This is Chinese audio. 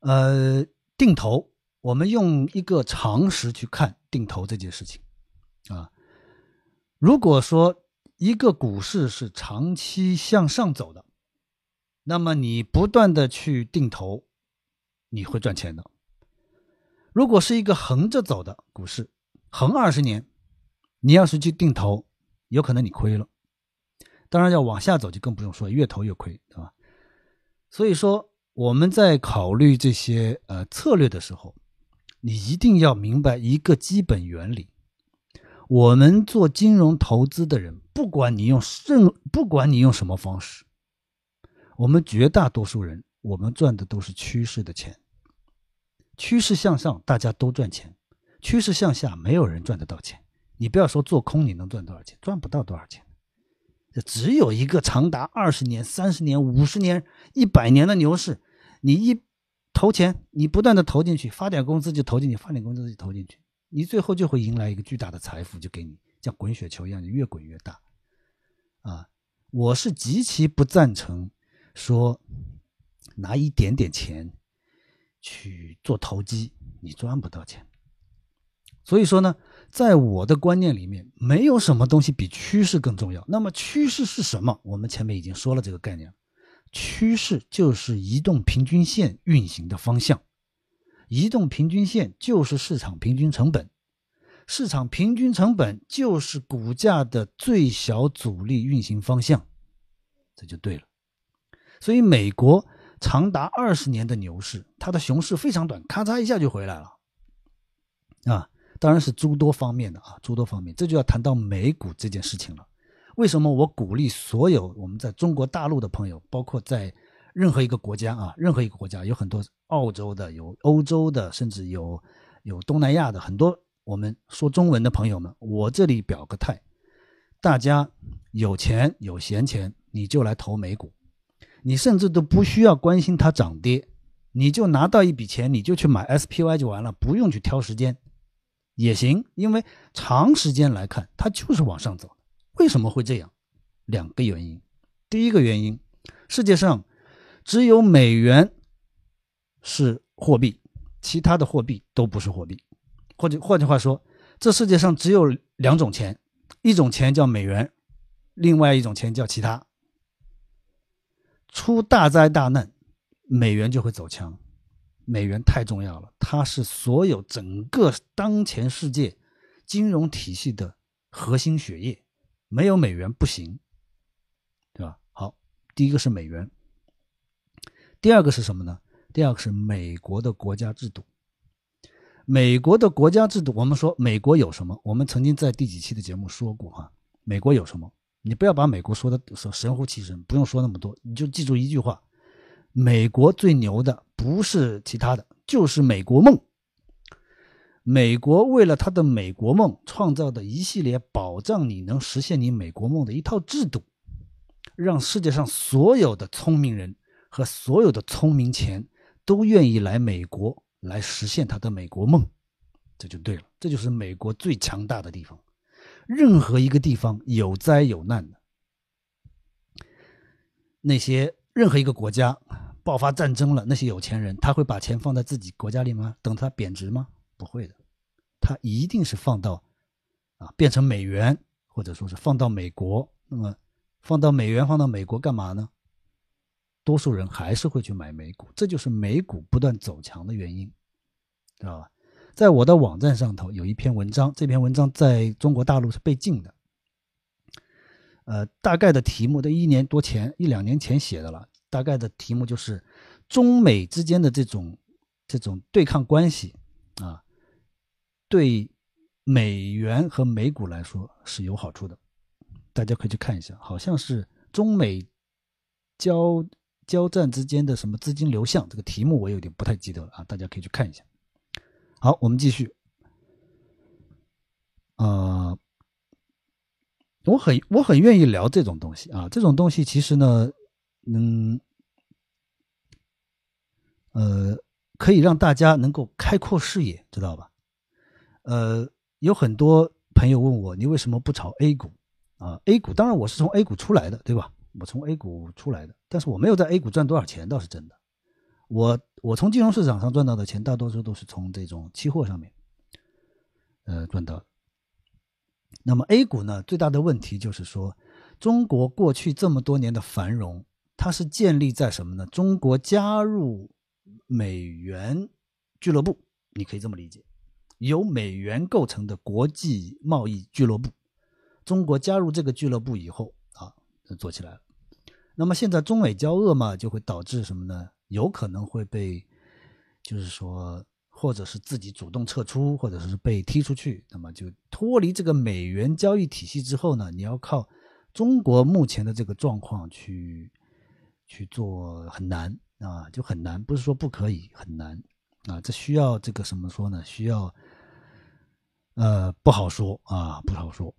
呃，定投，我们用一个常识去看定投这件事情啊。如果说一个股市是长期向上走的，那么你不断的去定投，你会赚钱的。如果是一个横着走的股市，横二十年，你要是去定投，有可能你亏了。当然要往下走就更不用说，越投越亏，对吧？所以说我们在考虑这些呃策略的时候，你一定要明白一个基本原理。我们做金融投资的人，不管你用任，不管你用什么方式，我们绝大多数人，我们赚的都是趋势的钱。趋势向上，大家都赚钱；趋势向下，没有人赚得到钱。你不要说做空，你能赚多少钱？赚不到多少钱。这只有一个长达二十年、三十年、五十年、一百年的牛市，你一投钱，你不断的投进去，发点工资就投进去，发点工资就投进去，你最后就会迎来一个巨大的财富，就给你像滚雪球一样，就越滚越大。啊，我是极其不赞成说拿一点点钱。去做投机，你赚不到钱。所以说呢，在我的观念里面，没有什么东西比趋势更重要。那么趋势是什么？我们前面已经说了这个概念。趋势就是移动平均线运行的方向，移动平均线就是市场平均成本，市场平均成本就是股价的最小阻力运行方向，这就对了。所以美国。长达二十年的牛市，它的熊市非常短，咔嚓一下就回来了，啊，当然是诸多方面的啊，诸多方面，这就要谈到美股这件事情了。为什么我鼓励所有我们在中国大陆的朋友，包括在任何一个国家啊，任何一个国家，有很多澳洲的，有欧洲的，甚至有有东南亚的很多我们说中文的朋友们，我这里表个态，大家有钱有闲钱，你就来投美股。你甚至都不需要关心它涨跌，你就拿到一笔钱，你就去买 SPY 就完了，不用去挑时间，也行。因为长时间来看，它就是往上走。为什么会这样？两个原因。第一个原因，世界上只有美元是货币，其他的货币都不是货币。或者换句话说，这世界上只有两种钱，一种钱叫美元，另外一种钱叫其他。出大灾大难，美元就会走强。美元太重要了，它是所有整个当前世界金融体系的核心血液，没有美元不行，对吧？好，第一个是美元，第二个是什么呢？第二个是美国的国家制度。美国的国家制度，我们说美国有什么？我们曾经在第几期的节目说过哈，美国有什么？你不要把美国说的说神乎其神，不用说那么多，你就记住一句话：美国最牛的不是其他的，就是美国梦。美国为了他的美国梦创造的一系列保障你能实现你美国梦的一套制度，让世界上所有的聪明人和所有的聪明钱都愿意来美国来实现他的美国梦，这就对了，这就是美国最强大的地方。任何一个地方有灾有难的，那些任何一个国家爆发战争了，那些有钱人他会把钱放在自己国家里吗？等它贬值吗？不会的，他一定是放到啊变成美元，或者说是放到美国。那么放到美元，放到美国干嘛呢？多数人还是会去买美股，这就是美股不断走强的原因，知道吧？在我的网站上头有一篇文章，这篇文章在中国大陆是被禁的。呃，大概的题目都一年多前、一两年前写的了。大概的题目就是中美之间的这种这种对抗关系啊，对美元和美股来说是有好处的。大家可以去看一下，好像是中美交交战之间的什么资金流向，这个题目我有点不太记得了啊，大家可以去看一下。好，我们继续。啊、呃，我很我很愿意聊这种东西啊，这种东西其实呢，嗯，呃，可以让大家能够开阔视野，知道吧？呃，有很多朋友问我，你为什么不炒 A 股啊？A 股当然我是从 A 股出来的，对吧？我从 A 股出来的，但是我没有在 A 股赚多少钱，倒是真的。我我从金融市场上赚到的钱，大多数都是从这种期货上面，呃赚到。那么 A 股呢，最大的问题就是说，中国过去这么多年的繁荣，它是建立在什么呢？中国加入美元俱乐部，你可以这么理解，由美元构成的国际贸易俱乐部。中国加入这个俱乐部以后啊，做起来了。那么现在中美交恶嘛，就会导致什么呢？有可能会被，就是说。或者是自己主动撤出，或者是被踢出去，那么就脱离这个美元交易体系之后呢，你要靠中国目前的这个状况去去做很难啊，就很难，不是说不可以，很难啊，这需要这个怎么说呢？需要呃不好说啊，不好说。